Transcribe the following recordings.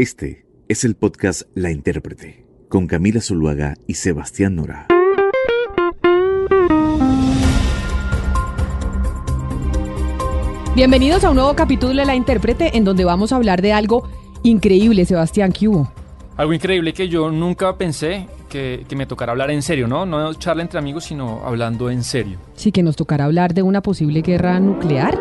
Este es el podcast La Intérprete, con Camila Zuluaga y Sebastián Nora. Bienvenidos a un nuevo capítulo de La Intérprete, en donde vamos a hablar de algo increíble, Sebastián, ¿qué hubo? Algo increíble que yo nunca pensé que, que me tocara hablar en serio, ¿no? No charla entre amigos, sino hablando en serio. Sí, que nos tocará hablar de una posible guerra nuclear.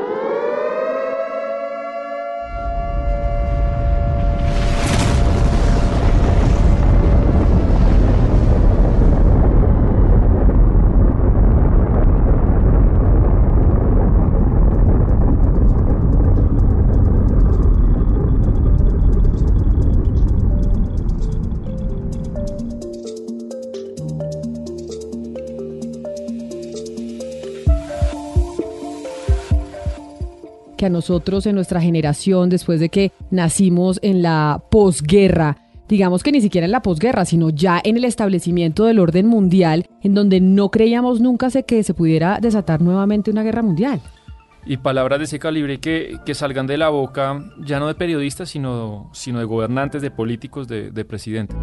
Nosotros en nuestra generación, después de que nacimos en la posguerra, digamos que ni siquiera en la posguerra, sino ya en el establecimiento del orden mundial, en donde no creíamos nunca que se pudiera desatar nuevamente una guerra mundial. Y palabras de ese calibre que, que salgan de la boca ya no de periodistas, sino, sino de gobernantes, de políticos, de, de presidentes.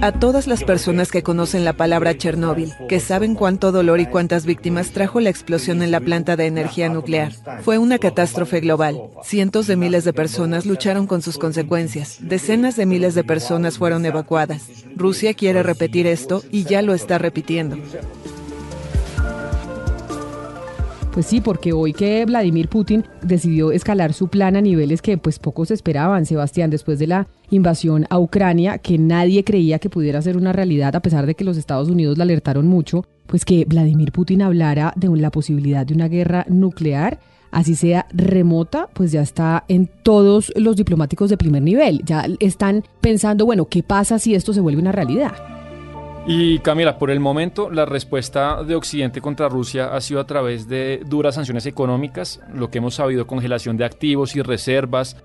A todas las personas que conocen la palabra Chernóbil, que saben cuánto dolor y cuántas víctimas trajo la explosión en la planta de energía nuclear. Fue una catástrofe global. Cientos de miles de personas lucharon con sus consecuencias. Decenas de miles de personas fueron evacuadas. Rusia quiere repetir esto y ya lo está repitiendo. Pues sí, porque hoy que Vladimir Putin decidió escalar su plan a niveles que pues pocos esperaban, Sebastián, después de la invasión a Ucrania, que nadie creía que pudiera ser una realidad a pesar de que los Estados Unidos la alertaron mucho, pues que Vladimir Putin hablara de la posibilidad de una guerra nuclear así sea remota, pues ya está en todos los diplomáticos de primer nivel. Ya están pensando, bueno, ¿qué pasa si esto se vuelve una realidad? Y Camila, por el momento la respuesta de Occidente contra Rusia ha sido a través de duras sanciones económicas, lo que hemos sabido, congelación de activos y reservas,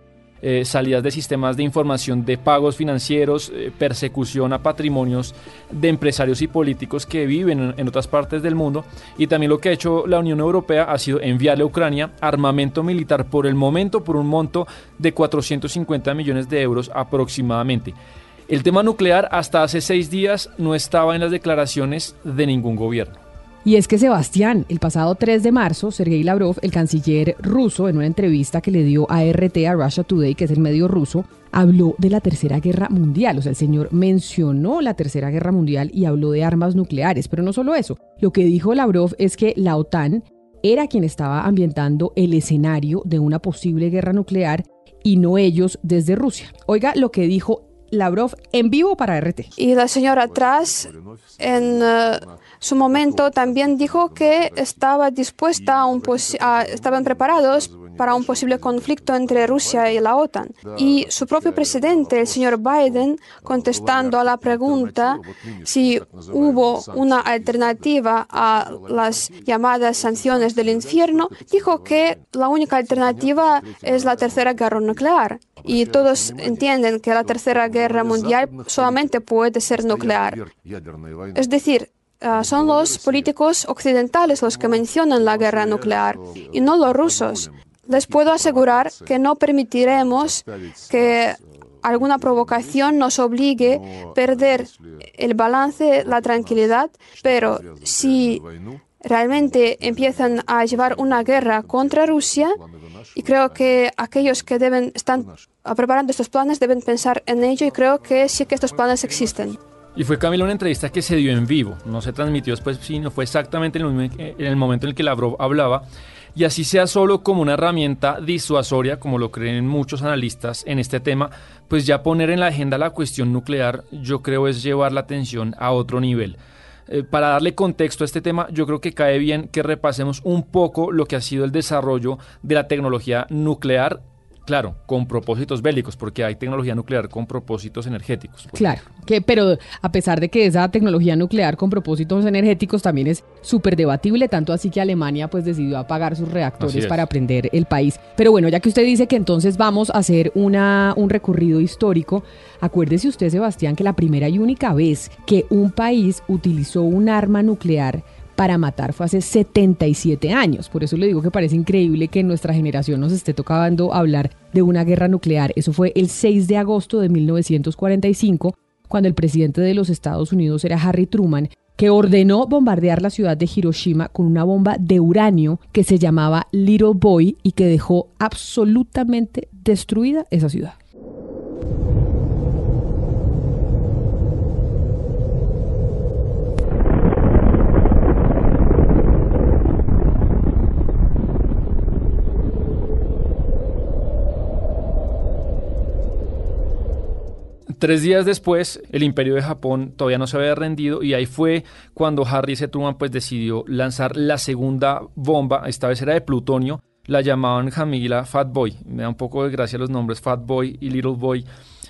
eh, salidas de sistemas de información de pagos financieros, eh, persecución a patrimonios de empresarios y políticos que viven en, en, otras partes del mundo. Y también lo que ha hecho la Unión Europea ha sido enviarle a Ucrania armamento militar por el momento por un monto de 450 millones de euros aproximadamente. El tema nuclear hasta hace seis días no estaba en las declaraciones de ningún gobierno. Y es que Sebastián, el pasado 3 de marzo, Sergei Lavrov, el canciller ruso, en una entrevista que le dio a RT, a Russia Today, que es el medio ruso, habló de la Tercera Guerra Mundial. O sea, el señor mencionó la Tercera Guerra Mundial y habló de armas nucleares. Pero no solo eso. Lo que dijo Lavrov es que la OTAN era quien estaba ambientando el escenario de una posible guerra nuclear y no ellos desde Rusia. Oiga lo que dijo Lavrov en vivo para RT. Y la señora Tras en uh, su momento también dijo que estaba dispuesta a un a, estaban preparados para un posible conflicto entre Rusia y la OTAN. Y su propio presidente, el señor Biden, contestando a la pregunta si hubo una alternativa a las llamadas sanciones del infierno, dijo que la única alternativa es la tercera guerra nuclear. Y todos entienden que la tercera guerra mundial solamente puede ser nuclear. Es decir, son los políticos occidentales los que mencionan la guerra nuclear y no los rusos. Les puedo asegurar que no permitiremos que alguna provocación nos obligue a perder el balance, la tranquilidad, pero si realmente empiezan a llevar una guerra contra Rusia, y creo que aquellos que deben están preparando estos planes deben pensar en ello y creo que sí que estos planes existen. Y fue Camila una entrevista que se dio en vivo, no se transmitió después, sino fue exactamente en el momento en el que Lavrov hablaba y así sea solo como una herramienta disuasoria, como lo creen muchos analistas en este tema, pues ya poner en la agenda la cuestión nuclear yo creo es llevar la atención a otro nivel. Eh, para darle contexto a este tema, yo creo que cae bien que repasemos un poco lo que ha sido el desarrollo de la tecnología nuclear Claro, con propósitos bélicos, porque hay tecnología nuclear con propósitos energéticos. Claro, que, pero a pesar de que esa tecnología nuclear con propósitos energéticos también es súper debatible, tanto así que Alemania pues decidió apagar sus reactores para prender el país. Pero bueno, ya que usted dice que entonces vamos a hacer una, un recorrido histórico, acuérdese usted, Sebastián, que la primera y única vez que un país utilizó un arma nuclear para matar fue hace 77 años. Por eso le digo que parece increíble que en nuestra generación nos esté tocando hablar de una guerra nuclear. Eso fue el 6 de agosto de 1945, cuando el presidente de los Estados Unidos era Harry Truman, que ordenó bombardear la ciudad de Hiroshima con una bomba de uranio que se llamaba Little Boy y que dejó absolutamente destruida esa ciudad. Tres días después, el imperio de Japón todavía no se había rendido y ahí fue cuando Harry S. Truman pues, decidió lanzar la segunda bomba, esta vez era de plutonio, la llamaban Jamila Fat Boy, me da un poco de gracia los nombres Fat Boy y Little Boy,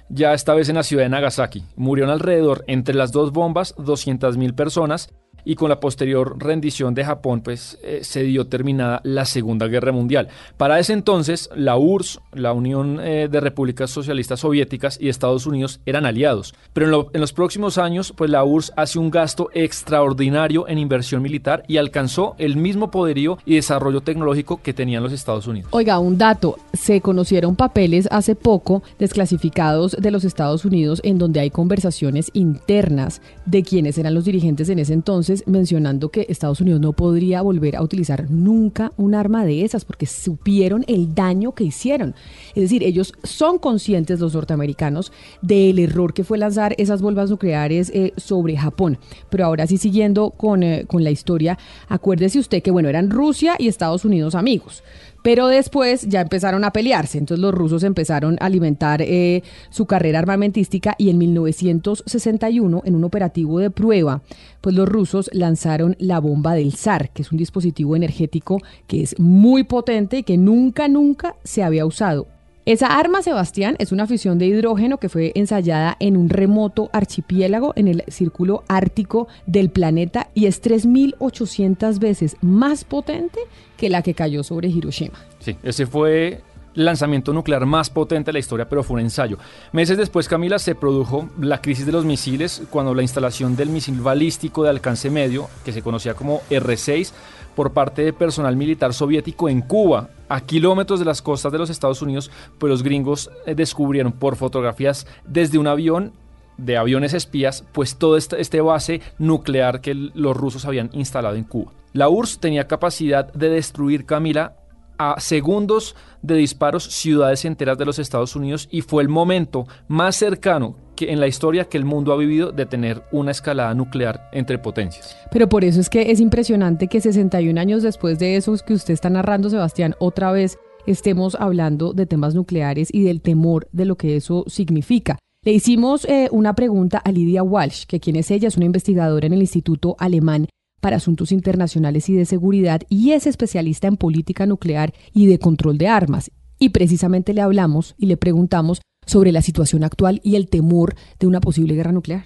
ya esta vez en la ciudad de Nagasaki. Murieron alrededor, entre las dos bombas, 200.000 personas y con la posterior rendición de Japón, pues eh, se dio terminada la Segunda Guerra Mundial. Para ese entonces, la URSS, la Unión eh, de Repúblicas Socialistas Soviéticas y Estados Unidos eran aliados. Pero en, los próximos años, pues la URSS hace un gasto extraordinario en inversión militar y alcanzó el mismo poderío y desarrollo tecnológico que tenían los Estados Unidos. Oiga, un dato, se conocieron papeles hace poco desclasificados de los Estados Unidos en donde hay conversaciones internas de quienes eran los dirigentes en ese entonces mencionando que Estados Unidos no podría volver a utilizar nunca un arma de esas porque supieron el daño que hicieron. Es decir, ellos son conscientes, los norteamericanos, del error que fue lanzar esas bombas nucleares eh, sobre Japón. Pero ahora sí, siguiendo con, eh, con la historia, acuérdese usted que, bueno, eran Rusia y Estados Unidos amigos. Pero después ya empezaron a pelearse, entonces los rusos empezaron a alimentar eh, su carrera armamentística y en 1961, en un operativo de prueba, pues los rusos lanzaron la bomba del zar, que es un dispositivo energético que es muy potente y que nunca, nunca se había usado. Esa arma, Sebastián, es una fisión de hidrógeno que fue ensayada en un remoto archipiélago en el círculo ártico del planeta y es 3.800 veces más potente que la que cayó sobre Hiroshima. Sí, ese fue lanzamiento nuclear más potente de la historia, pero fue un ensayo. Meses después, Camila, se produjo la crisis de los misiles cuando la instalación del misil balístico de alcance medio, que se conocía como R-6, por parte de personal militar soviético en Cuba, a kilómetros de las costas de los Estados Unidos, pues los gringos eh, descubrieron por fotografías desde un avión de aviones espías, pues todo este, este base nuclear que los rusos habían instalado en Cuba. La URSS tenía capacidad de destruir, Camila, a segundos de disparos ciudades enteras de los Estados Unidos y fue el momento más cercano en la historia que el mundo ha vivido de tener una escalada nuclear entre potencias. Pero por eso es que es impresionante que 61 años después de eso que usted está narrando, Sebastián, otra vez estemos hablando de temas nucleares y del temor de lo que eso significa. Le hicimos eh, una pregunta a Lidia Walsh, que quien es ella, es una investigadora en el Instituto Alemán para Asuntos Internacionales y de Seguridad y es especialista en política nuclear y de control de armas. Y precisamente le hablamos y le preguntamos sobre la situación actual y el temor de una posible guerra nuclear?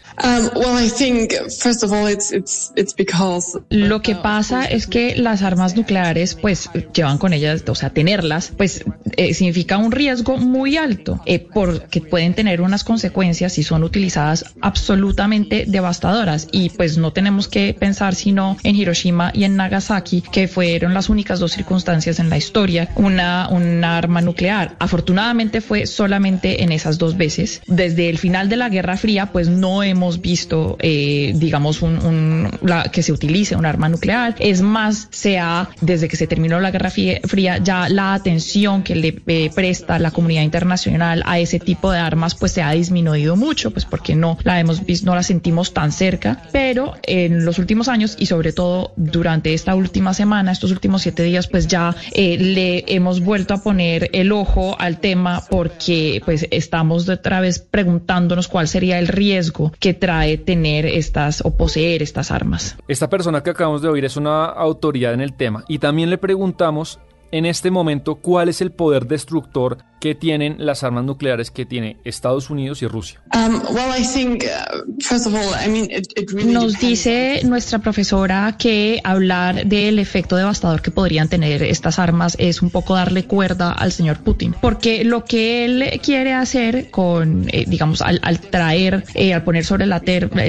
Lo que pasa es que las armas nucleares, pues, llevan con ellas, o sea, tenerlas, pues, eh, significa un riesgo muy alto, eh, porque pueden tener unas consecuencias si son utilizadas absolutamente devastadoras. Y pues no tenemos que pensar sino en Hiroshima y en Nagasaki, que fueron las únicas dos circunstancias en la historia, una, una arma nuclear. Afortunadamente fue solamente en en esas dos veces. Desde el final de la Guerra Fría, pues no hemos visto, eh, digamos, un, la, que se utilice un arma nuclear. Es más, se ha, desde que se terminó la Guerra Fría, ya la atención que le eh, presta la comunidad internacional a ese tipo de armas, pues se ha disminuido mucho, pues porque no la hemos visto, no la sentimos tan cerca. Pero en los últimos años y sobre todo durante esta última semana, estos últimos siete días, pues ya eh, le hemos vuelto a poner el ojo al tema porque pues estamos otra vez preguntándonos cuál sería el riesgo que trae tener estas o poseer estas armas. Esta persona que acabamos de oír es una autoridad en el tema y también le preguntamos en este momento cuál es el poder destructor que tienen las armas nucleares que tiene Estados Unidos y Rusia? Nos dice nuestra profesora que hablar del efecto devastador que podrían tener estas armas es un poco darle cuerda al señor Putin, porque lo que él quiere hacer con, eh, digamos, al, traer, eh, al poner sobre la,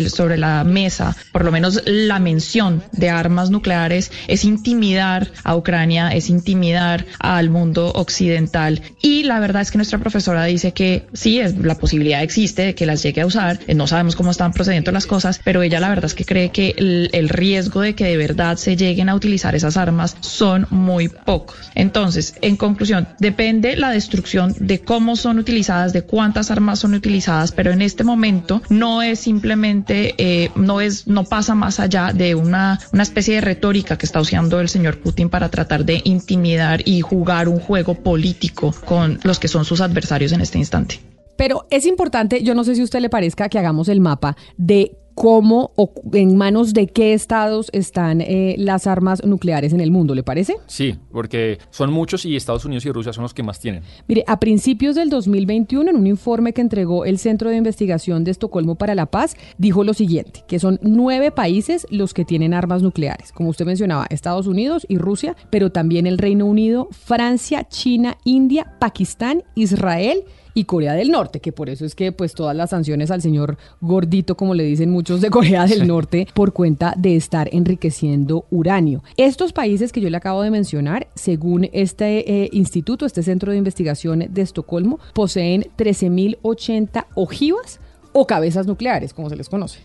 sobre la mesa, por lo menos la mención de armas nucleares, es intimidar a Ucrania, es intimidar al mundo occidental y la la verdad es que nuestra profesora dice que sí, la posibilidad existe de que las llegue a usar. Eh, no sabemos cómo están procediendo las cosas, pero ella la verdad es que cree que el, riesgo de que de verdad se lleguen a utilizar esas armas son muy pocos. Entonces, en conclusión, depende la destrucción de cómo son utilizadas, de cuántas armas son utilizadas, pero en este momento no es simplemente, eh, no es, no pasa más allá de una, una especie de retórica que está usando el señor Putin para tratar de intimidar y jugar un juego político con los que son sus adversarios en este instante. Pero es importante, yo no sé si a usted le parezca que hagamos el mapa de cómo o en manos de qué estados están eh, las armas nucleares en el mundo, ¿le parece? Sí, porque son muchos y Estados Unidos y Rusia son los que más tienen. Mire, a principios del 2021, en un informe que entregó el Centro de Investigación de Estocolmo para la Paz, dijo lo siguiente, que son nueve países los que tienen armas nucleares. Como usted mencionaba, Estados Unidos y Rusia, pero también el Reino Unido, Francia, China, India, Pakistán, Israel y Corea del Norte, que por eso es que pues todas las sanciones al señor gordito, como le dicen muchos de Corea del Norte, por cuenta de estar enriqueciendo uranio. Estos países que yo le acabo de mencionar, según este eh, instituto, este centro de investigación de Estocolmo, poseen 13.080 ojivas o cabezas nucleares, como se les conoce.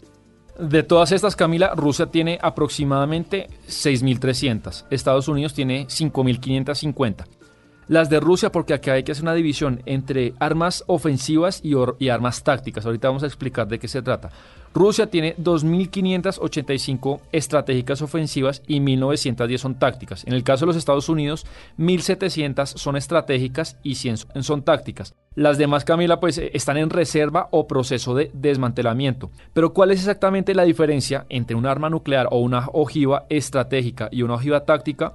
De todas estas, Camila, Rusia tiene aproximadamente 6.300, Estados Unidos tiene 5.550 las de Rusia, porque acá hay que hacer una división entre armas ofensivas y, armas tácticas. Ahorita vamos a explicar de qué se trata. Rusia tiene 2.585 estratégicas ofensivas y 1.910 son tácticas. En el caso de los Estados Unidos, 1.700 son estratégicas y 100 son tácticas. Las demás, Camila, pues eh, están en reserva o proceso de desmantelamiento. Pero ¿cuál es exactamente la diferencia entre un arma nuclear o una ojiva estratégica y una ojiva táctica?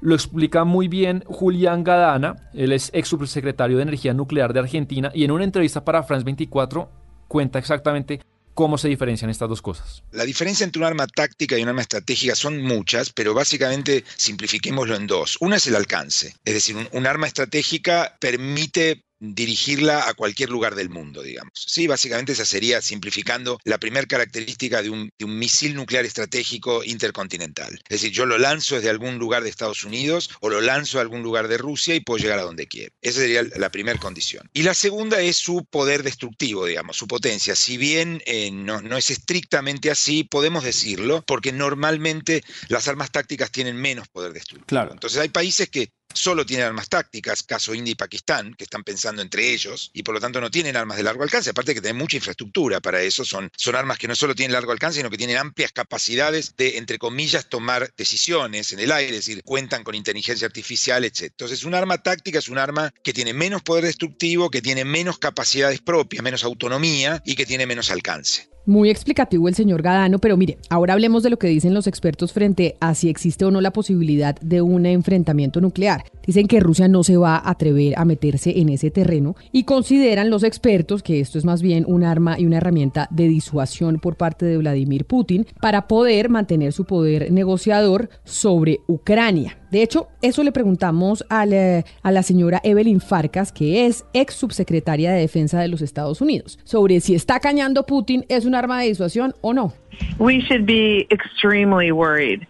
Lo explica muy bien Julián Gadana, él es ex subsecretario de Energía Nuclear de Argentina y en una entrevista para France 24 cuenta exactamente cómo se diferencian estas dos cosas. La diferencia entre un arma táctica y un arma estratégica son muchas, pero básicamente simplifiquémoslo en dos. Una es el alcance, es decir, un, arma estratégica permite dirigirla a cualquier lugar del mundo, digamos. Sí, básicamente esa sería, simplificando, la primera característica de un, misil nuclear estratégico intercontinental. Es decir, yo lo lanzo desde algún lugar de Estados Unidos o lo lanzo a algún lugar de Rusia y puedo llegar a donde quiero. Esa sería la primera condición. Y la segunda es su poder destructivo, digamos, su potencia. Si bien eh, no, no es estrictamente así, podemos decirlo, porque normalmente las armas tácticas tienen menos poder destructivo. Claro. Entonces hay países que solo tienen armas tácticas, caso India y Pakistán, que están pensando entre ellos, y por lo tanto no tienen armas de largo alcance, aparte que tienen mucha infraestructura para eso, son, son armas que no solo tienen largo alcance, sino que tienen amplias capacidades de, entre comillas, tomar decisiones en el aire, es decir, cuentan con inteligencia artificial, etc. Entonces, un arma táctica es un arma que tiene menos poder destructivo, que tiene menos capacidades propias, menos autonomía y que tiene menos alcance. Muy explicativo el señor Gadano, pero mire, ahora hablemos de lo que dicen los expertos frente a si existe o no la posibilidad de un enfrentamiento nuclear. Dicen que Rusia no se va a atrever a meterse en ese terreno y consideran los expertos que esto es más bien un arma y una herramienta de disuasión por parte de Vladimir Putin para poder mantener su poder negociador sobre Ucrania. De hecho, eso le preguntamos a la, a la, señora Evelyn Farcas, que es ex subsecretaria de Defensa de los Estados Unidos, sobre si está cañando Putin es un arma de disuasión o no. We should be extremely worried.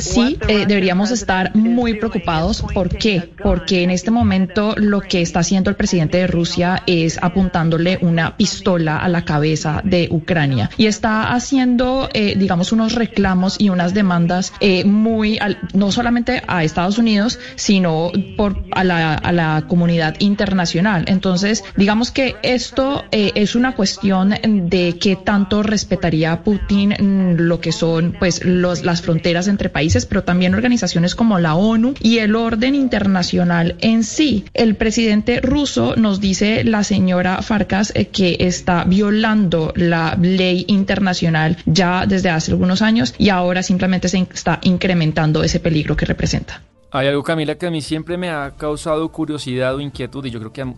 Sí, eh, deberíamos estar muy preocupados. ¿Por qué? Porque en este momento lo que está haciendo el presidente de Rusia es apuntándole una pistola a la cabeza de Ucrania y está haciendo, eh, digamos, unos reclamos y unas demandas eh, muy, no solamente a Estados Unidos, sino por a la, a la comunidad internacional. Entonces, digamos que esto es una cuestión de qué tanto respetaría Putin lo que son, pues, los las fronteras entre países, pero también organizaciones como la ONU y el orden internacional en sí. El presidente ruso nos dice la señora Farkas eh, que está violando la ley internacional ya desde hace algunos años y ahora simplemente se está incrementando ese peligro que representa. Hay algo, Camila, que a mí siempre me ha causado curiosidad o inquietud, y yo creo que a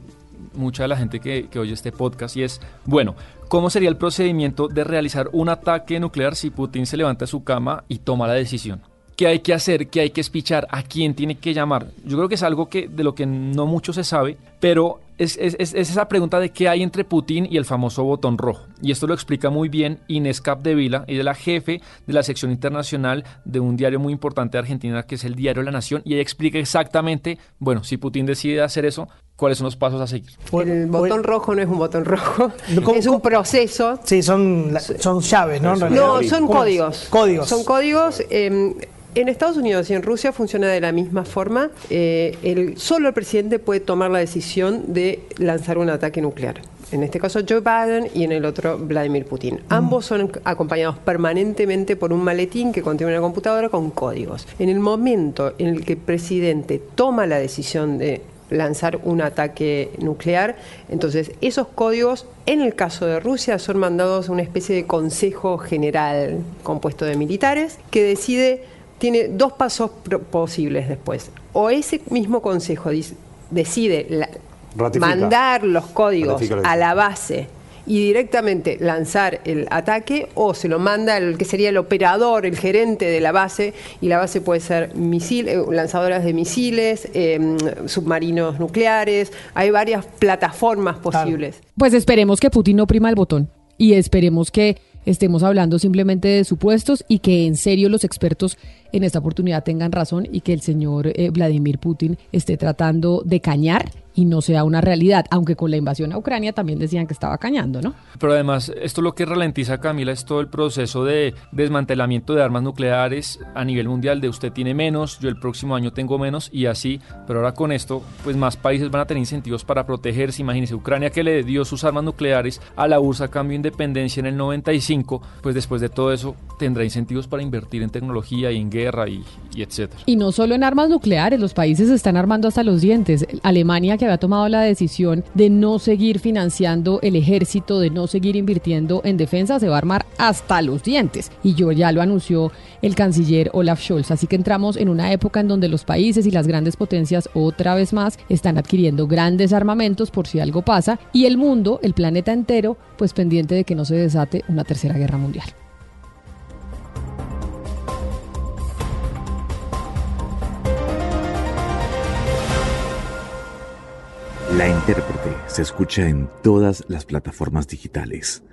mucha de la gente que, que, oye este podcast, y es, bueno, ¿cómo sería el procedimiento de realizar un ataque nuclear si Putin se levanta de su cama y toma la decisión? ¿Qué hay que hacer? ¿Qué hay que espichar? ¿A quién tiene que llamar? Yo creo que es algo que, de lo que no mucho se sabe, pero es, es, es, esa pregunta de qué hay entre Putin y el famoso botón rojo. Y esto lo explica muy bien Inés Capdevila, ella es la jefe de la sección internacional de un diario muy importante de Argentina, que es el Diario La Nación, y ella explica exactamente, bueno, si Putin decide hacer eso, cuáles son los pasos a seguir. El botón rojo no es un botón rojo, es un proceso. Sí, son, son llaves, ¿no? No, son códigos. Códigos. Son códigos. Eh, en Estados Unidos y en Rusia funciona de la misma forma. Eh, el, solo el presidente puede tomar la decisión de lanzar un ataque nuclear. En este caso Joe Biden y en el otro Vladimir Putin. Ambos son acompañados permanentemente por un maletín que contiene una computadora con códigos. En el momento en el que el presidente toma la decisión de lanzar un ataque nuclear. Entonces, esos códigos, en el caso de Rusia, son mandados a una especie de consejo general compuesto de militares que decide tiene dos pasos posibles después. O ese mismo consejo decide mandar los códigos a la base y directamente lanzar el ataque o se lo manda el que sería el operador, el gerente de la base y la base puede ser misil, eh, lanzadoras de misiles, em, submarinos nucleares, hay varias plataformas posibles. Pues esperemos que Putin no prima el botón y esperemos que estemos hablando simplemente de supuestos y que en serio los expertos en esta oportunidad tengan razón y que el señor eh, Vladimir Putin esté tratando de cañar y no sea una realidad, aunque con la invasión a Ucrania también decían que estaba cañando, ¿no? Pero además, esto lo que ralentiza, Camila, es todo el proceso de desmantelamiento de armas nucleares a nivel mundial, de usted tiene menos, yo el próximo año tengo menos y así, pero ahora con esto, pues más países van a tener incentivos para protegerse. Imagínese, Ucrania que le dio sus armas nucleares a la URSS a cambio de independencia en el 95, pues después de todo eso tendrá incentivos para invertir en tecnología y en guerra y, y etcétera. Y no solo en armas nucleares, los países están armando hasta los dientes. Alemania que había tomado la decisión de no seguir financiando el ejército, de no seguir invirtiendo en defensa, se va a armar hasta los dientes. Y yo ya lo anunció el canciller Olaf Scholz. Así que entramos en una época en donde los países y las grandes potencias otra vez más están adquiriendo grandes armamentos por si algo pasa y el mundo, el planeta entero, pues pendiente de que no se desate una tercera guerra mundial. La intérprete se escucha en todas las plataformas digitales.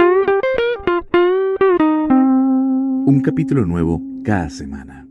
Un capítulo nuevo cada semana.